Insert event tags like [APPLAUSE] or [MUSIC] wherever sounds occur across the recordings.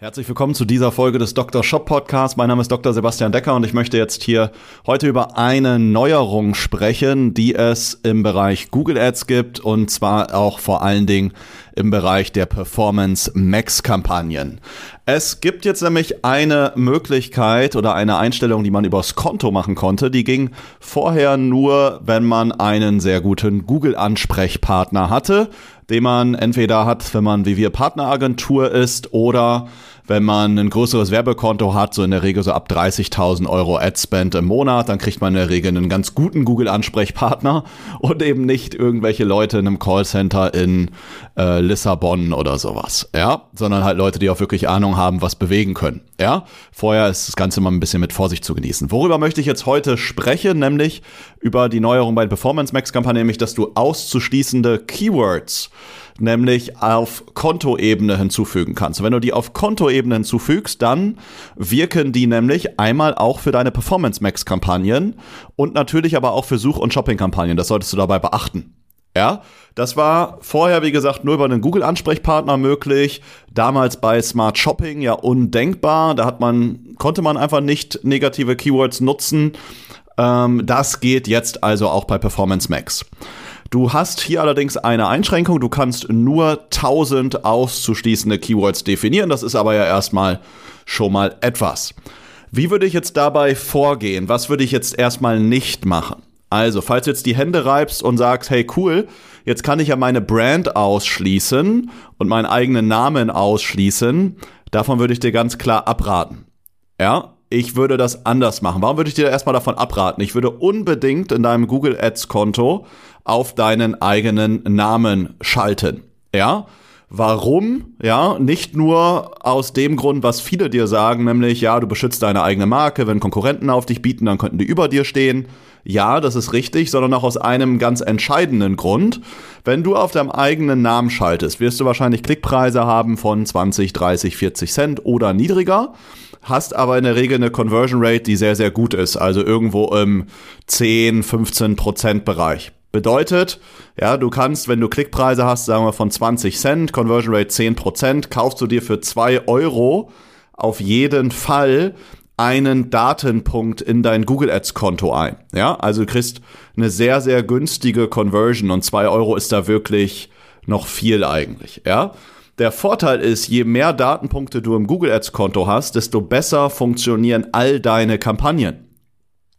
Herzlich willkommen zu dieser Folge des Dr. Shop Podcasts. Mein Name ist Dr. Sebastian Decker und ich möchte jetzt hier heute über eine Neuerung sprechen, die es im Bereich Google Ads gibt und zwar auch vor allen Dingen im Bereich der Performance Max Kampagnen. Es gibt jetzt nämlich eine Möglichkeit oder eine Einstellung, die man übers Konto machen konnte. Die ging vorher nur, wenn man einen sehr guten Google Ansprechpartner hatte, den man entweder hat, wenn man wie wir Partneragentur ist oder wenn man ein größeres Werbekonto hat, so in der Regel so ab 30.000 Euro Adspend im Monat, dann kriegt man in der Regel einen ganz guten Google-Ansprechpartner [LAUGHS] und eben nicht irgendwelche Leute in einem Callcenter in äh, Lissabon oder sowas, ja, sondern halt Leute, die auch wirklich Ahnung haben, was bewegen können, ja. Vorher ist das Ganze mal ein bisschen mit Vorsicht zu genießen. Worüber möchte ich jetzt heute sprechen, nämlich über die Neuerung bei Performance Max Kampagne, nämlich, dass du auszuschließende Keywords nämlich auf Kontoebene hinzufügen kannst. Wenn du die auf Kontoebene hinzufügst, dann wirken die nämlich einmal auch für deine Performance Max Kampagnen und natürlich aber auch für Such- und Shopping Kampagnen. Das solltest du dabei beachten. Ja, das war vorher, wie gesagt, nur über einen Google-Ansprechpartner möglich. Damals bei Smart Shopping ja undenkbar. Da hat man, konnte man einfach nicht negative Keywords nutzen. Ähm, das geht jetzt also auch bei Performance Max. Du hast hier allerdings eine Einschränkung. Du kannst nur 1000 auszuschließende Keywords definieren. Das ist aber ja erstmal schon mal etwas. Wie würde ich jetzt dabei vorgehen? Was würde ich jetzt erstmal nicht machen? Also, falls du jetzt die Hände reibst und sagst, hey cool, jetzt kann ich ja meine Brand ausschließen und meinen eigenen Namen ausschließen, davon würde ich dir ganz klar abraten. Ja, ich würde das anders machen. Warum würde ich dir erstmal davon abraten? Ich würde unbedingt in deinem Google Ads Konto auf deinen eigenen Namen schalten. Ja? Warum? Ja, nicht nur aus dem Grund, was viele dir sagen, nämlich, ja, du beschützt deine eigene Marke, wenn Konkurrenten auf dich bieten, dann könnten die über dir stehen. Ja, das ist richtig, sondern auch aus einem ganz entscheidenden Grund. Wenn du auf deinem eigenen Namen schaltest, wirst du wahrscheinlich Klickpreise haben von 20, 30, 40 Cent oder niedriger hast aber in der Regel eine Conversion Rate, die sehr, sehr gut ist, also irgendwo im 10, 15 Prozent Bereich. Bedeutet, ja, du kannst, wenn du Klickpreise hast, sagen wir von 20 Cent, Conversion Rate 10%, kaufst du dir für 2 Euro auf jeden Fall einen Datenpunkt in dein Google Ads Konto ein. Ja, also du kriegst eine sehr, sehr günstige Conversion und 2 Euro ist da wirklich noch viel eigentlich. Ja, der Vorteil ist, je mehr Datenpunkte du im Google Ads Konto hast, desto besser funktionieren all deine Kampagnen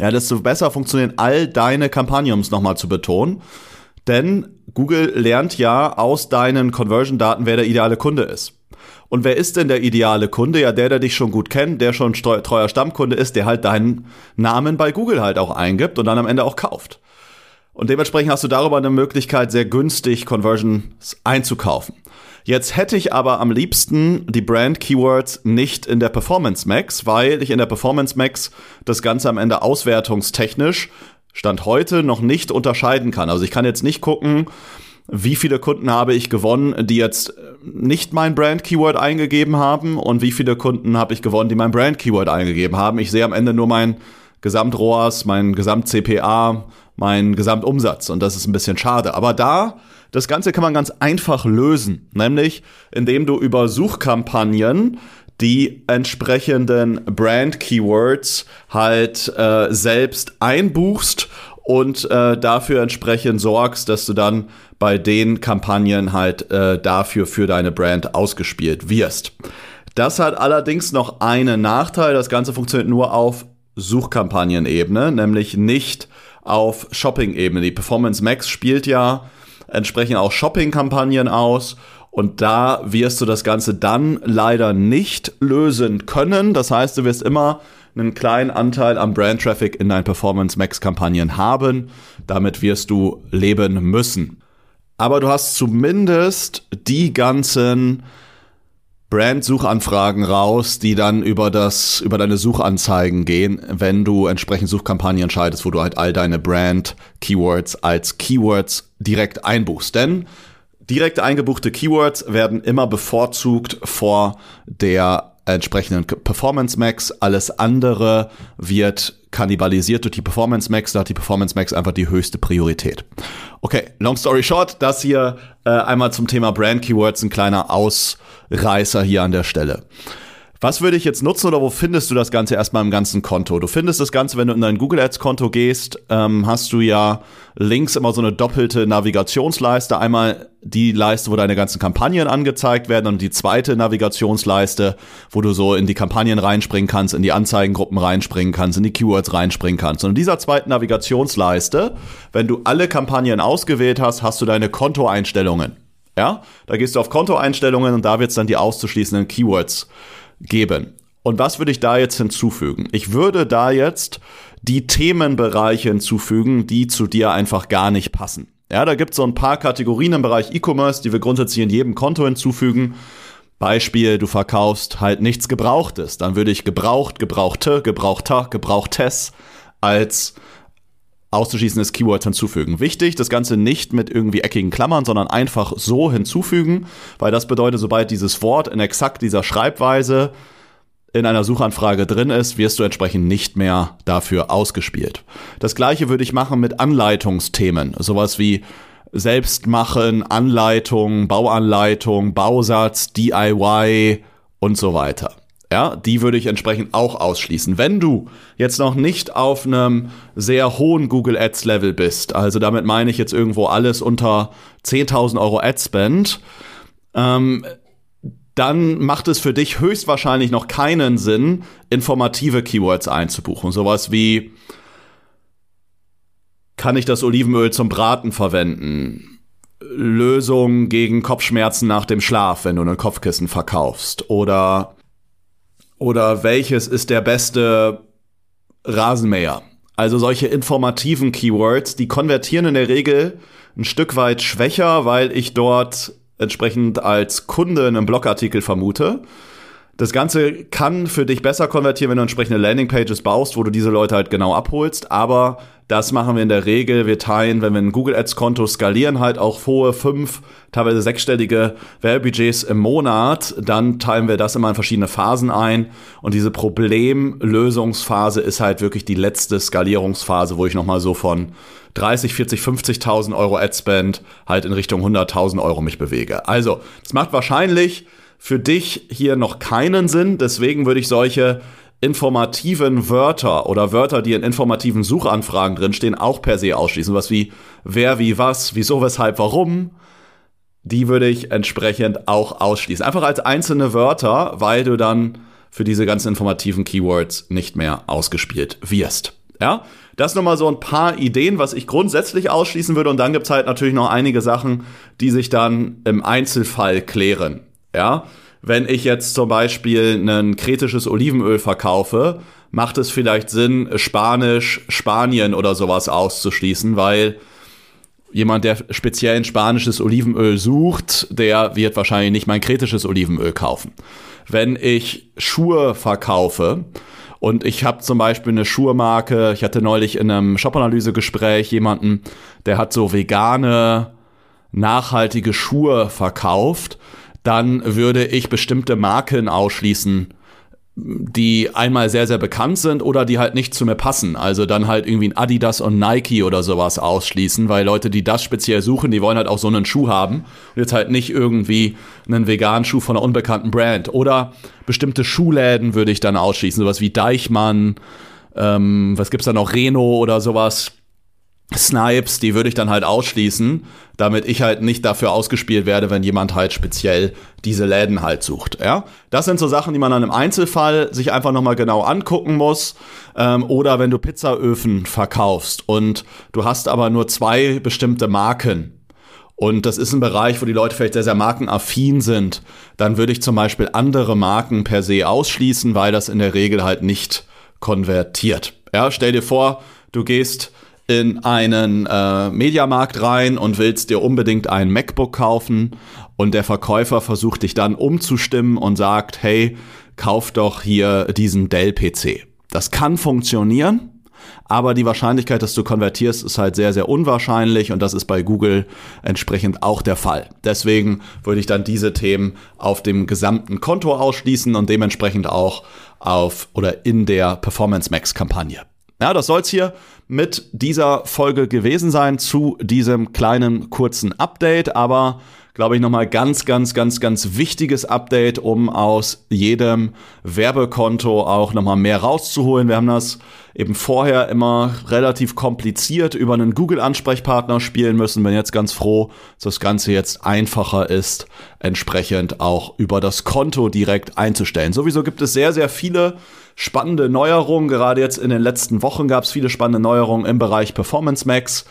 ja, desto besser funktionieren all deine Kampagnen, um es nochmal zu betonen. Denn Google lernt ja aus deinen Conversion-Daten, wer der ideale Kunde ist. Und wer ist denn der ideale Kunde? Ja, der, der dich schon gut kennt, der schon treuer Stammkunde ist, der halt deinen Namen bei Google halt auch eingibt und dann am Ende auch kauft. Und dementsprechend hast du darüber eine Möglichkeit, sehr günstig Conversions einzukaufen. Jetzt hätte ich aber am liebsten die Brand Keywords nicht in der Performance Max, weil ich in der Performance Max das Ganze am Ende auswertungstechnisch Stand heute noch nicht unterscheiden kann. Also ich kann jetzt nicht gucken, wie viele Kunden habe ich gewonnen, die jetzt nicht mein Brand Keyword eingegeben haben und wie viele Kunden habe ich gewonnen, die mein Brand Keyword eingegeben haben. Ich sehe am Ende nur mein Gesamt-ROAS, mein Gesamt-CPA, mein Gesamtumsatz und das ist ein bisschen schade. Aber da das Ganze kann man ganz einfach lösen, nämlich indem du über Suchkampagnen die entsprechenden Brand-Keywords halt äh, selbst einbuchst und äh, dafür entsprechend sorgst, dass du dann bei den Kampagnen halt äh, dafür für deine Brand ausgespielt wirst. Das hat allerdings noch einen Nachteil. Das Ganze funktioniert nur auf Suchkampagnenebene, nämlich nicht auf Shopping-Ebene. Die Performance Max spielt ja entsprechend auch Shopping-Kampagnen aus. Und da wirst du das Ganze dann leider nicht lösen können. Das heißt, du wirst immer einen kleinen Anteil am Brand Traffic in deinen Performance Max Kampagnen haben. Damit wirst du leben müssen. Aber du hast zumindest die ganzen Brand-Suchanfragen raus, die dann über das, über deine Suchanzeigen gehen, wenn du entsprechend Suchkampagnen schaltest, wo du halt all deine Brand-Keywords als Keywords direkt einbuchst. Denn direkt eingebuchte Keywords werden immer bevorzugt vor der entsprechenden Performance Max. Alles andere wird kannibalisiert durch die Performance Max. Da hat die Performance Max einfach die höchste Priorität. Okay, long story short, das hier äh, einmal zum Thema Brand Keywords, ein kleiner Aus Reißer hier an der Stelle. Was würde ich jetzt nutzen oder wo findest du das Ganze erstmal im ganzen Konto? Du findest das Ganze, wenn du in dein Google Ads Konto gehst, ähm, hast du ja links immer so eine doppelte Navigationsleiste. Einmal die Leiste, wo deine ganzen Kampagnen angezeigt werden und die zweite Navigationsleiste, wo du so in die Kampagnen reinspringen kannst, in die Anzeigengruppen reinspringen kannst, in die Keywords reinspringen kannst. Und in dieser zweiten Navigationsleiste, wenn du alle Kampagnen ausgewählt hast, hast du deine Kontoeinstellungen. Ja, da gehst du auf Kontoeinstellungen und da wird es dann die auszuschließenden Keywords geben. Und was würde ich da jetzt hinzufügen? Ich würde da jetzt die Themenbereiche hinzufügen, die zu dir einfach gar nicht passen. Ja, da gibt es so ein paar Kategorien im Bereich E-Commerce, die wir grundsätzlich in jedem Konto hinzufügen. Beispiel, du verkaufst halt nichts Gebrauchtes. Dann würde ich gebraucht, gebrauchte, gebrauchter, gebrauchtes als auszuschließendes Keyword hinzufügen. Wichtig, das Ganze nicht mit irgendwie eckigen Klammern, sondern einfach so hinzufügen, weil das bedeutet, sobald dieses Wort in exakt dieser Schreibweise in einer Suchanfrage drin ist, wirst du entsprechend nicht mehr dafür ausgespielt. Das gleiche würde ich machen mit Anleitungsthemen, sowas wie Selbstmachen, Anleitung, Bauanleitung, Bausatz, DIY und so weiter. Ja, die würde ich entsprechend auch ausschließen. Wenn du jetzt noch nicht auf einem sehr hohen Google Ads Level bist, also damit meine ich jetzt irgendwo alles unter 10.000 Euro Ad Spend, ähm, dann macht es für dich höchstwahrscheinlich noch keinen Sinn, informative Keywords einzubuchen. Sowas wie, kann ich das Olivenöl zum Braten verwenden? Lösung gegen Kopfschmerzen nach dem Schlaf, wenn du ein Kopfkissen verkaufst. Oder oder welches ist der beste Rasenmäher? Also solche informativen Keywords, die konvertieren in der Regel ein Stück weit schwächer, weil ich dort entsprechend als Kunde einen Blogartikel vermute. Das Ganze kann für dich besser konvertieren, wenn du entsprechende Landingpages baust, wo du diese Leute halt genau abholst, aber das machen wir in der Regel. Wir teilen, wenn wir ein Google Ads Konto skalieren, halt auch hohe fünf, teilweise sechsstellige Werbebudgets im Monat. Dann teilen wir das immer in verschiedene Phasen ein. Und diese Problemlösungsphase ist halt wirklich die letzte Skalierungsphase, wo ich nochmal so von 30, 40, 50.000 Euro Adspend halt in Richtung 100.000 Euro mich bewege. Also, es macht wahrscheinlich für dich hier noch keinen Sinn. Deswegen würde ich solche informativen Wörter oder Wörter, die in informativen Suchanfragen drinstehen, auch per se ausschließen. Was wie wer, wie, was, wieso, weshalb, warum, die würde ich entsprechend auch ausschließen. Einfach als einzelne Wörter, weil du dann für diese ganzen informativen Keywords nicht mehr ausgespielt wirst. Ja, das nochmal so ein paar Ideen, was ich grundsätzlich ausschließen würde. Und dann gibt's halt natürlich noch einige Sachen, die sich dann im Einzelfall klären. Ja, wenn ich jetzt zum Beispiel ein kritisches Olivenöl verkaufe, macht es vielleicht Sinn, Spanisch, Spanien oder sowas auszuschließen, weil jemand, der speziell ein spanisches Olivenöl sucht, der wird wahrscheinlich nicht mein kritisches Olivenöl kaufen. Wenn ich Schuhe verkaufe und ich habe zum Beispiel eine Schuhmarke, ich hatte neulich in einem Shop-Analyse-Gespräch jemanden, der hat so vegane, nachhaltige Schuhe verkauft dann würde ich bestimmte Marken ausschließen, die einmal sehr, sehr bekannt sind oder die halt nicht zu mir passen. Also dann halt irgendwie ein Adidas und Nike oder sowas ausschließen, weil Leute, die das speziell suchen, die wollen halt auch so einen Schuh haben und jetzt halt nicht irgendwie einen veganen Schuh von einer unbekannten Brand. Oder bestimmte Schuhläden würde ich dann ausschließen, sowas wie Deichmann, ähm, was gibt's da noch, Reno oder sowas Snipes, die würde ich dann halt ausschließen, damit ich halt nicht dafür ausgespielt werde, wenn jemand halt speziell diese Läden halt sucht. Ja, das sind so Sachen, die man dann im Einzelfall sich einfach nochmal genau angucken muss. Ähm, oder wenn du Pizzaöfen verkaufst und du hast aber nur zwei bestimmte Marken. Und das ist ein Bereich, wo die Leute vielleicht sehr, sehr markenaffin sind. Dann würde ich zum Beispiel andere Marken per se ausschließen, weil das in der Regel halt nicht konvertiert. Ja, stell dir vor, du gehst in einen äh, Mediamarkt rein und willst dir unbedingt ein MacBook kaufen und der Verkäufer versucht dich dann umzustimmen und sagt, hey, kauf doch hier diesen Dell-PC. Das kann funktionieren, aber die Wahrscheinlichkeit, dass du konvertierst, ist halt sehr, sehr unwahrscheinlich und das ist bei Google entsprechend auch der Fall. Deswegen würde ich dann diese Themen auf dem gesamten Konto ausschließen und dementsprechend auch auf oder in der Performance Max Kampagne. Ja, das soll's hier mit dieser Folge gewesen sein zu diesem kleinen kurzen Update, aber glaube ich, nochmal ganz, ganz, ganz, ganz wichtiges Update, um aus jedem Werbekonto auch nochmal mehr rauszuholen. Wir haben das eben vorher immer relativ kompliziert über einen Google-Ansprechpartner spielen müssen. Bin jetzt ganz froh, dass das Ganze jetzt einfacher ist, entsprechend auch über das Konto direkt einzustellen. Sowieso gibt es sehr, sehr viele spannende Neuerungen. Gerade jetzt in den letzten Wochen gab es viele spannende Neuerungen im Bereich Performance Max.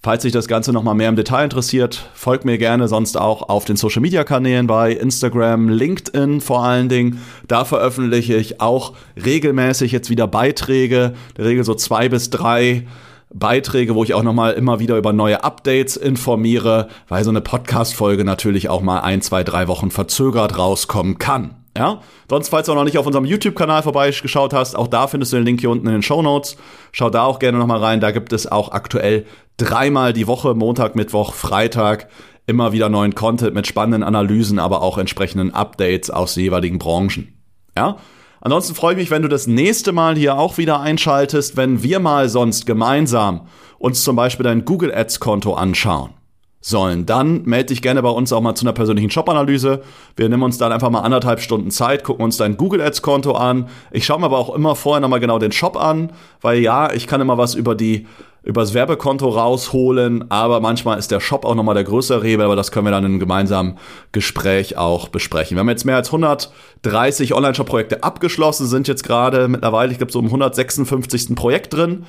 Falls sich das Ganze nochmal mehr im Detail interessiert, folgt mir gerne sonst auch auf den Social Media Kanälen bei Instagram, LinkedIn vor allen Dingen. Da veröffentliche ich auch regelmäßig jetzt wieder Beiträge, in der Regel so zwei bis drei Beiträge, wo ich auch nochmal immer wieder über neue Updates informiere, weil so eine Podcast-Folge natürlich auch mal ein, zwei, drei Wochen verzögert rauskommen kann. Ja, sonst, falls du noch nicht auf unserem YouTube-Kanal vorbeigeschaut hast, auch da findest du den Link hier unten in den Show Notes. Schau da auch gerne nochmal rein. Da gibt es auch aktuell dreimal die Woche, Montag, Mittwoch, Freitag, immer wieder neuen Content mit spannenden Analysen, aber auch entsprechenden Updates aus jeweiligen Branchen. Ja, Ansonsten freue ich mich, wenn du das nächste Mal hier auch wieder einschaltest, wenn wir mal sonst gemeinsam uns zum Beispiel dein Google Ads Konto anschauen sollen, dann melde dich gerne bei uns auch mal zu einer persönlichen Shop-Analyse. Wir nehmen uns dann einfach mal anderthalb Stunden Zeit, gucken uns dein Google Ads-Konto an. Ich schaue mir aber auch immer vorher nochmal genau den Shop an, weil ja, ich kann immer was über die übers Werbekonto rausholen, aber manchmal ist der Shop auch nochmal der größere Hebel, aber das können wir dann in einem gemeinsamen Gespräch auch besprechen. Wir haben jetzt mehr als 130 Online-Shop-Projekte abgeschlossen, sind jetzt gerade mittlerweile, ich glaube, so im 156. Projekt drin.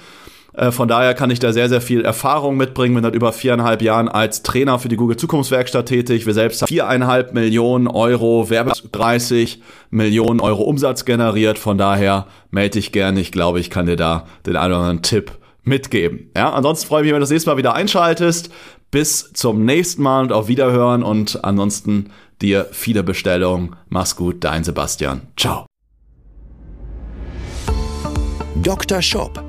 Äh, von daher kann ich da sehr, sehr viel Erfahrung mitbringen. Bin seit über viereinhalb Jahren als Trainer für die Google Zukunftswerkstatt tätig. Wir selbst haben viereinhalb Millionen Euro Werbe, 30 Millionen Euro Umsatz generiert. Von daher melde dich gerne. Ich glaube, ich kann dir da den einen oder anderen Tipp mitgeben. Ja, ansonsten freue ich mich, wenn du das nächste Mal wieder einschaltest. Bis zum nächsten Mal und auf Wiederhören und ansonsten dir viele Bestellungen. Mach's gut, dein Sebastian. Ciao. Dr. Shop